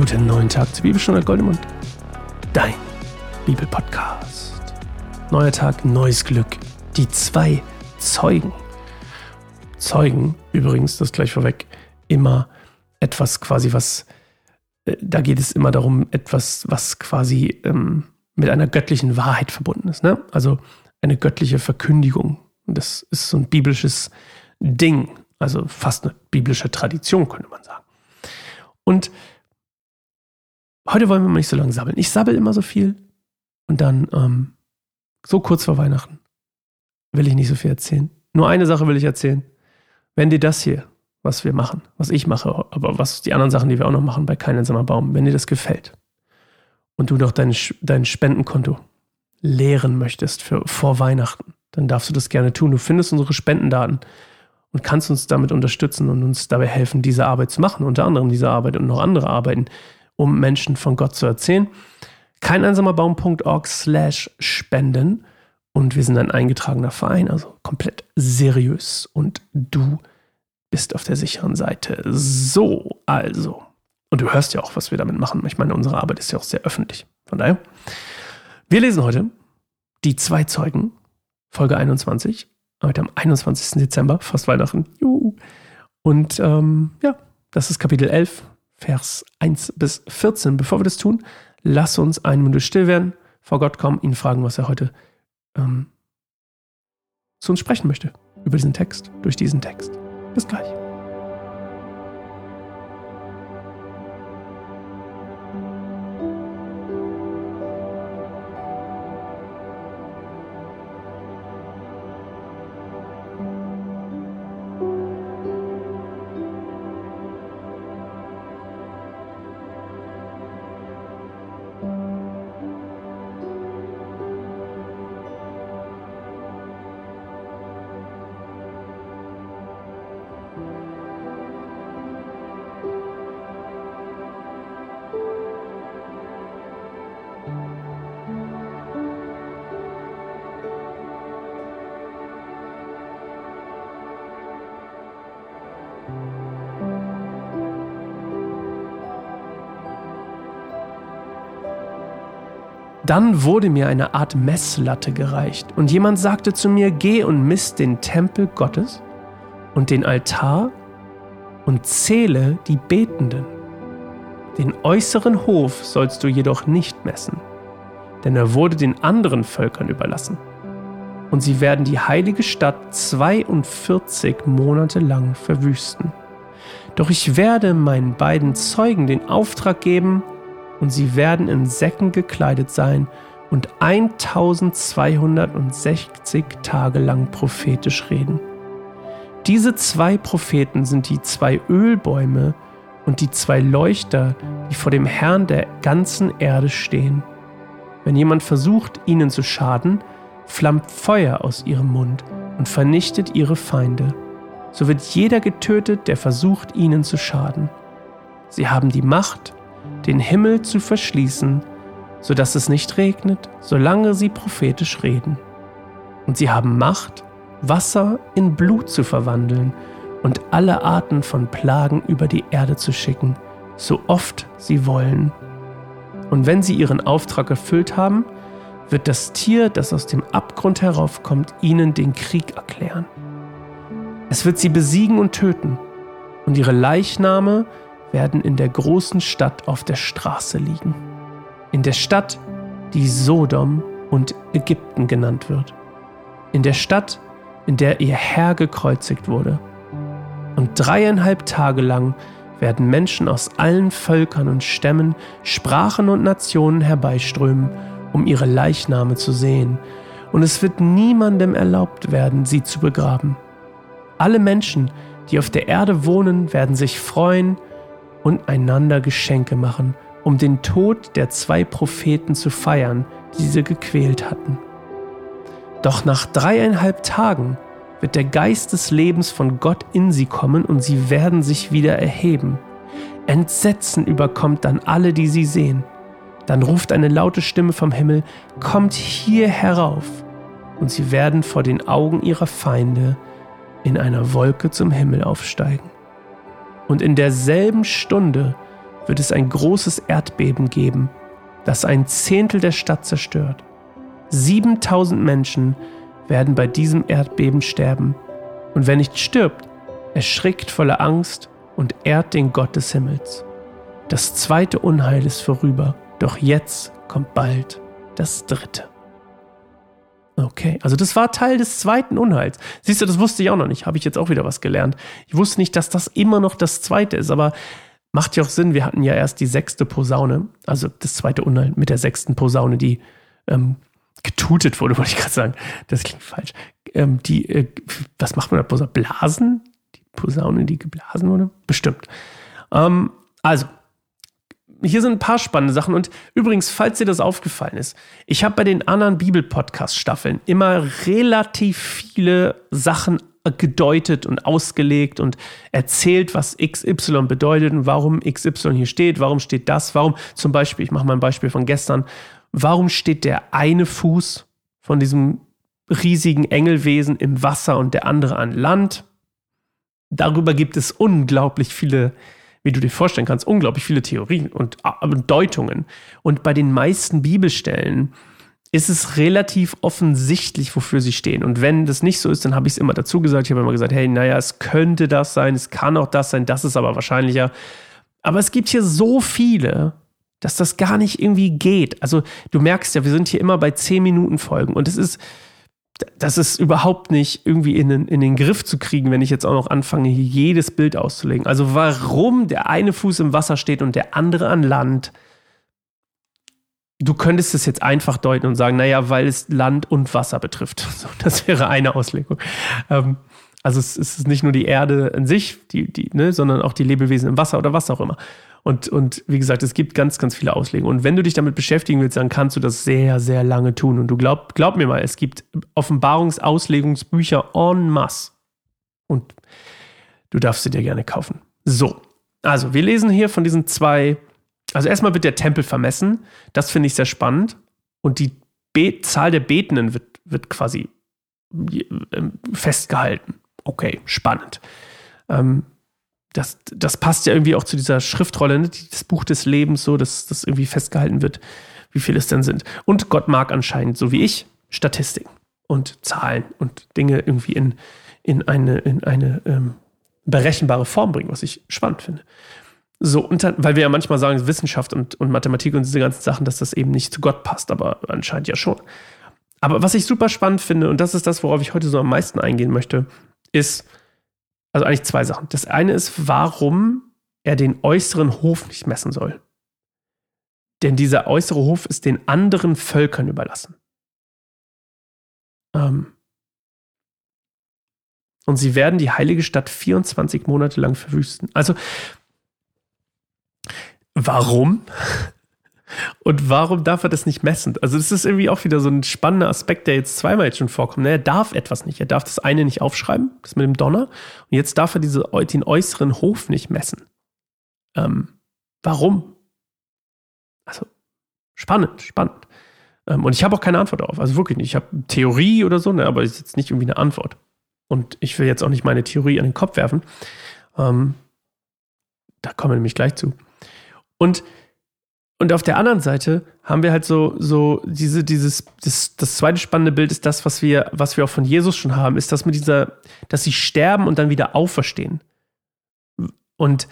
Guten neuen Tag zur Bibelstunde Goldemund. Dein Bibelpodcast. Neuer Tag, neues Glück. Die zwei Zeugen. Zeugen, übrigens, das gleich vorweg, immer etwas quasi, was, äh, da geht es immer darum, etwas, was quasi ähm, mit einer göttlichen Wahrheit verbunden ist. Ne? Also eine göttliche Verkündigung. Das ist so ein biblisches Ding, also fast eine biblische Tradition, könnte man sagen. Und heute wollen wir mal nicht so lange sabbeln. Ich sabbel immer so viel und dann ähm, so kurz vor Weihnachten will ich nicht so viel erzählen. Nur eine Sache will ich erzählen. Wenn dir das hier, was wir machen, was ich mache, aber was die anderen Sachen, die wir auch noch machen bei Kein einsamer wenn dir das gefällt und du noch dein, dein Spendenkonto leeren möchtest für, vor Weihnachten, dann darfst du das gerne tun. Du findest unsere Spendendaten und kannst uns damit unterstützen und uns dabei helfen, diese Arbeit zu machen, unter anderem diese Arbeit und noch andere Arbeiten, um Menschen von Gott zu erzählen. Kein einsamer Baum.org slash spenden und wir sind ein eingetragener Verein, also komplett seriös und du bist auf der sicheren Seite. So, also. Und du hörst ja auch, was wir damit machen. Ich meine, unsere Arbeit ist ja auch sehr öffentlich. Von daher, wir lesen heute die zwei Zeugen, Folge 21, heute am 21. Dezember, fast Weihnachten. Juhu. Und ähm, ja, das ist Kapitel 11, Vers 1 bis 14. Bevor wir das tun, lass uns eine Minute still werden, vor Gott kommen, ihn fragen, was er heute ähm, zu uns sprechen möchte. Über diesen Text, durch diesen Text. Bis gleich. Dann wurde mir eine Art Messlatte gereicht und jemand sagte zu mir, geh und misst den Tempel Gottes und den Altar und zähle die Betenden. Den äußeren Hof sollst du jedoch nicht messen, denn er wurde den anderen Völkern überlassen. Und sie werden die heilige Stadt 42 Monate lang verwüsten. Doch ich werde meinen beiden Zeugen den Auftrag geben, und sie werden in Säcken gekleidet sein und 1260 Tage lang prophetisch reden. Diese zwei Propheten sind die zwei Ölbäume und die zwei Leuchter, die vor dem Herrn der ganzen Erde stehen. Wenn jemand versucht, ihnen zu schaden, flammt Feuer aus ihrem Mund und vernichtet ihre Feinde. So wird jeder getötet, der versucht, ihnen zu schaden. Sie haben die Macht, den Himmel zu verschließen, so dass es nicht regnet, solange sie prophetisch reden. Und sie haben Macht, Wasser in Blut zu verwandeln und alle Arten von Plagen über die Erde zu schicken, so oft sie wollen. Und wenn sie ihren Auftrag erfüllt haben, wird das Tier, das aus dem Abgrund heraufkommt, ihnen den Krieg erklären. Es wird sie besiegen und töten, und ihre Leichname werden in der großen Stadt auf der Straße liegen. In der Stadt, die Sodom und Ägypten genannt wird. In der Stadt, in der ihr Herr gekreuzigt wurde. Und dreieinhalb Tage lang werden Menschen aus allen Völkern und Stämmen, Sprachen und Nationen herbeiströmen, um ihre Leichname zu sehen. Und es wird niemandem erlaubt werden, sie zu begraben. Alle Menschen, die auf der Erde wohnen, werden sich freuen und einander Geschenke machen, um den Tod der zwei Propheten zu feiern, die sie gequält hatten. Doch nach dreieinhalb Tagen wird der Geist des Lebens von Gott in sie kommen und sie werden sich wieder erheben. Entsetzen überkommt dann alle, die sie sehen. Dann ruft eine laute Stimme vom Himmel, kommt hier herauf, und sie werden vor den Augen ihrer Feinde in einer Wolke zum Himmel aufsteigen und in derselben Stunde wird es ein großes Erdbeben geben, das ein Zehntel der Stadt zerstört. 7000 Menschen werden bei diesem Erdbeben sterben. Und wer nicht stirbt, erschrickt voller Angst und ehrt den Gott des Himmels. Das zweite Unheil ist vorüber, doch jetzt kommt bald das dritte. Okay, also das war Teil des zweiten Unheils. Siehst du, das wusste ich auch noch nicht. Habe ich jetzt auch wieder was gelernt. Ich wusste nicht, dass das immer noch das zweite ist, aber macht ja auch Sinn. Wir hatten ja erst die sechste Posaune, also das zweite Unheil mit der sechsten Posaune, die ähm, getutet wurde, wollte ich gerade sagen. Das klingt falsch. Ähm, die, äh, was macht man da? Blasen? Die Posaune, die geblasen wurde? Bestimmt. Ähm, also, hier sind ein paar spannende Sachen. Und übrigens, falls dir das aufgefallen ist, ich habe bei den anderen Bibel-Podcast-Staffeln immer relativ viele Sachen gedeutet und ausgelegt und erzählt, was XY bedeutet und warum XY hier steht, warum steht das, warum zum Beispiel, ich mache mal ein Beispiel von gestern, warum steht der eine Fuß von diesem riesigen Engelwesen im Wasser und der andere an Land? Darüber gibt es unglaublich viele wie du dir vorstellen kannst, unglaublich viele Theorien und Deutungen. Und bei den meisten Bibelstellen ist es relativ offensichtlich, wofür sie stehen. Und wenn das nicht so ist, dann habe ich es immer dazu gesagt. Ich habe immer gesagt, hey, naja, es könnte das sein, es kann auch das sein, das ist aber wahrscheinlicher. Aber es gibt hier so viele, dass das gar nicht irgendwie geht. Also du merkst ja, wir sind hier immer bei 10 Minuten Folgen und es ist, das ist überhaupt nicht irgendwie in den, in den Griff zu kriegen, wenn ich jetzt auch noch anfange, hier jedes Bild auszulegen. Also warum der eine Fuß im Wasser steht und der andere an Land. Du könntest es jetzt einfach deuten und sagen, naja, weil es Land und Wasser betrifft. So, das wäre eine Auslegung. Ähm, also es, ist nicht nur die Erde an sich, die, die, ne, sondern auch die Lebewesen im Wasser oder was auch immer. Und, und wie gesagt, es gibt ganz, ganz viele Auslegungen. Und wenn du dich damit beschäftigen willst, dann kannst du das sehr, sehr lange tun. Und du glaub, glaub mir mal, es gibt Offenbarungsauslegungsbücher en masse. Und du darfst sie dir gerne kaufen. So, also wir lesen hier von diesen zwei. Also erstmal wird der Tempel vermessen. Das finde ich sehr spannend. Und die Be Zahl der Betenden wird, wird quasi ähm, festgehalten. Okay, spannend. Ähm, das, das passt ja irgendwie auch zu dieser Schriftrolle, ne? das Buch des Lebens, so, dass das irgendwie festgehalten wird, wie viele es denn sind. Und Gott mag anscheinend, so wie ich, Statistiken und Zahlen und Dinge irgendwie in, in eine, in eine ähm, berechenbare Form bringen, was ich spannend finde. So, und dann, weil wir ja manchmal sagen, Wissenschaft und, und Mathematik und diese ganzen Sachen, dass das eben nicht zu Gott passt, aber anscheinend ja schon. Aber was ich super spannend finde, und das ist das, worauf ich heute so am meisten eingehen möchte, ist, also eigentlich zwei Sachen. Das eine ist, warum er den äußeren Hof nicht messen soll. Denn dieser äußere Hof ist den anderen Völkern überlassen. Ähm und sie werden die heilige Stadt 24 Monate lang verwüsten. Also, warum? Und warum darf er das nicht messen? Also, das ist irgendwie auch wieder so ein spannender Aspekt, der jetzt zweimal jetzt schon vorkommt. Er darf etwas nicht. Er darf das eine nicht aufschreiben, das mit dem Donner. Und jetzt darf er diese, den äußeren Hof nicht messen. Ähm, warum? Also, spannend, spannend. Ähm, und ich habe auch keine Antwort darauf. Also wirklich nicht. Ich habe Theorie oder so, ne, aber es ist jetzt nicht irgendwie eine Antwort. Und ich will jetzt auch nicht meine Theorie an den Kopf werfen. Ähm, da kommen wir nämlich gleich zu. Und und auf der anderen Seite haben wir halt so, so diese, dieses, das, das zweite spannende Bild ist das, was wir, was wir auch von Jesus schon haben, ist das mit dieser, dass sie sterben und dann wieder auferstehen. Und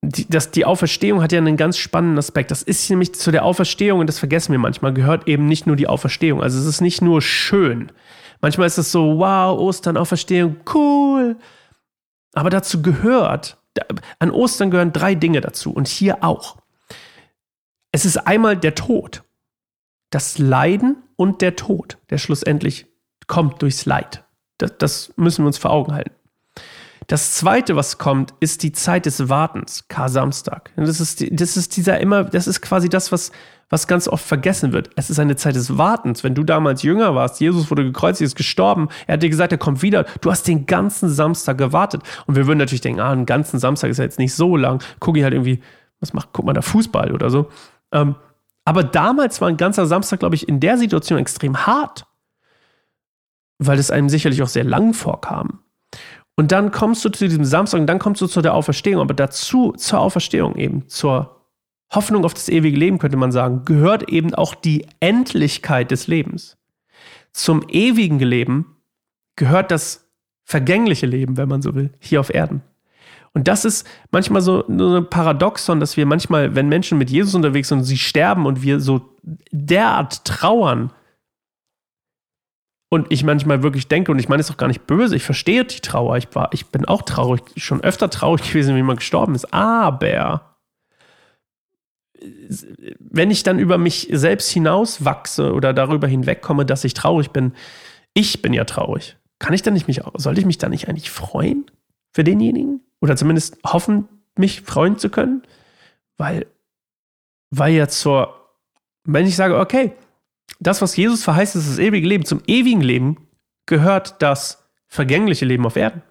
die, das, die Auferstehung hat ja einen ganz spannenden Aspekt. Das ist nämlich zu der Auferstehung, und das vergessen wir manchmal, gehört eben nicht nur die Auferstehung. Also es ist nicht nur schön. Manchmal ist es so, wow, Ostern, Auferstehung, cool. Aber dazu gehört, an Ostern gehören drei Dinge dazu und hier auch. Es ist einmal der Tod, das Leiden und der Tod, der schlussendlich kommt durchs Leid. Das, das müssen wir uns vor Augen halten. Das zweite, was kommt, ist die Zeit des Wartens, Kar-Samstag. Das ist, das ist dieser immer, das ist quasi das, was, was ganz oft vergessen wird. Es ist eine Zeit des Wartens. Wenn du damals jünger warst, Jesus wurde gekreuzigt, ist gestorben, er hat dir gesagt, er kommt wieder. Du hast den ganzen Samstag gewartet. Und wir würden natürlich denken, ah, einen ganzen Samstag ist ja jetzt nicht so lang. Guck ich halt irgendwie, was macht, guck mal da Fußball oder so. Ähm, aber damals war ein ganzer Samstag, glaube ich, in der Situation extrem hart, weil es einem sicherlich auch sehr lang vorkam. Und dann kommst du zu diesem Samstag und dann kommst du zu der Auferstehung. Aber dazu, zur Auferstehung eben, zur Hoffnung auf das ewige Leben, könnte man sagen, gehört eben auch die Endlichkeit des Lebens. Zum ewigen Leben gehört das vergängliche Leben, wenn man so will, hier auf Erden. Und das ist manchmal so, so ein Paradoxon, dass wir manchmal, wenn Menschen mit Jesus unterwegs sind und sie sterben und wir so derart trauern, und ich manchmal wirklich denke, und ich meine es auch gar nicht böse, ich verstehe die Trauer, ich, war, ich bin auch traurig, schon öfter traurig gewesen, wenn jemand gestorben ist, aber wenn ich dann über mich selbst hinaus wachse oder darüber hinwegkomme, dass ich traurig bin, ich bin ja traurig. Kann ich dann nicht mich, sollte ich mich dann nicht eigentlich freuen für denjenigen? Oder zumindest hoffen, mich freuen zu können? Weil, weil ja zur, wenn ich sage, okay, das, was Jesus verheißt, ist das ewige Leben. Zum ewigen Leben gehört das vergängliche Leben auf Erden.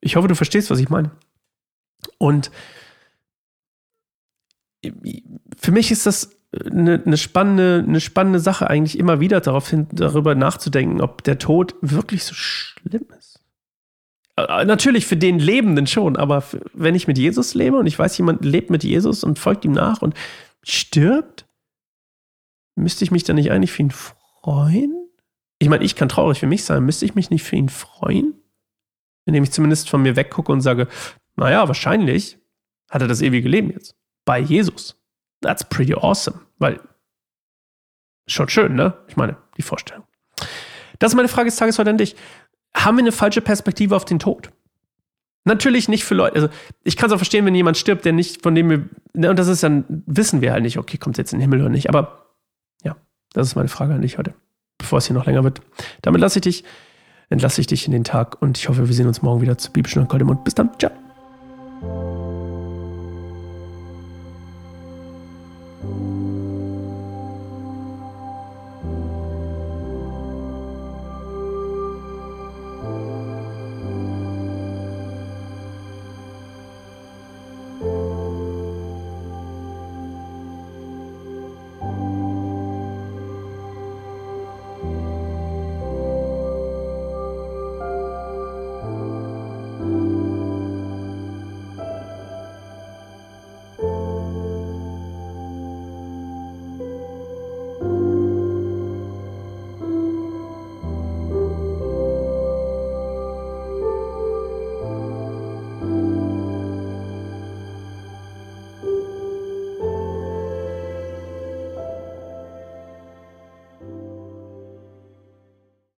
Ich hoffe, du verstehst, was ich meine. Und für mich ist das eine, eine, spannende, eine spannende Sache, eigentlich immer wieder darauf hin, darüber nachzudenken, ob der Tod wirklich so schlimm ist. Äh, natürlich für den Lebenden schon, aber wenn ich mit Jesus lebe und ich weiß, jemand lebt mit Jesus und folgt ihm nach und stirbt, müsste ich mich dann nicht eigentlich für ihn freuen? Ich meine, ich kann traurig für mich sein, müsste ich mich nicht für ihn freuen? Indem ich zumindest von mir weggucke und sage, naja, wahrscheinlich hat er das ewige Leben jetzt. Bei Jesus. That's pretty awesome. Weil, schon schön, ne? Ich meine, die Vorstellung. Das ist meine Frage des Tages heute an dich. Haben wir eine falsche Perspektive auf den Tod? Natürlich nicht für Leute, also ich kann es auch verstehen, wenn jemand stirbt, der nicht, von dem wir, ne, und das ist dann, wissen wir halt nicht, okay, kommt es jetzt in den Himmel oder nicht, aber das ist meine Frage an dich heute, bevor es hier noch länger wird. Damit lasse ich dich, entlasse ich dich in den Tag und ich hoffe, wir sehen uns morgen wieder zu Bibelstunde Goldemund. Bis dann, ciao.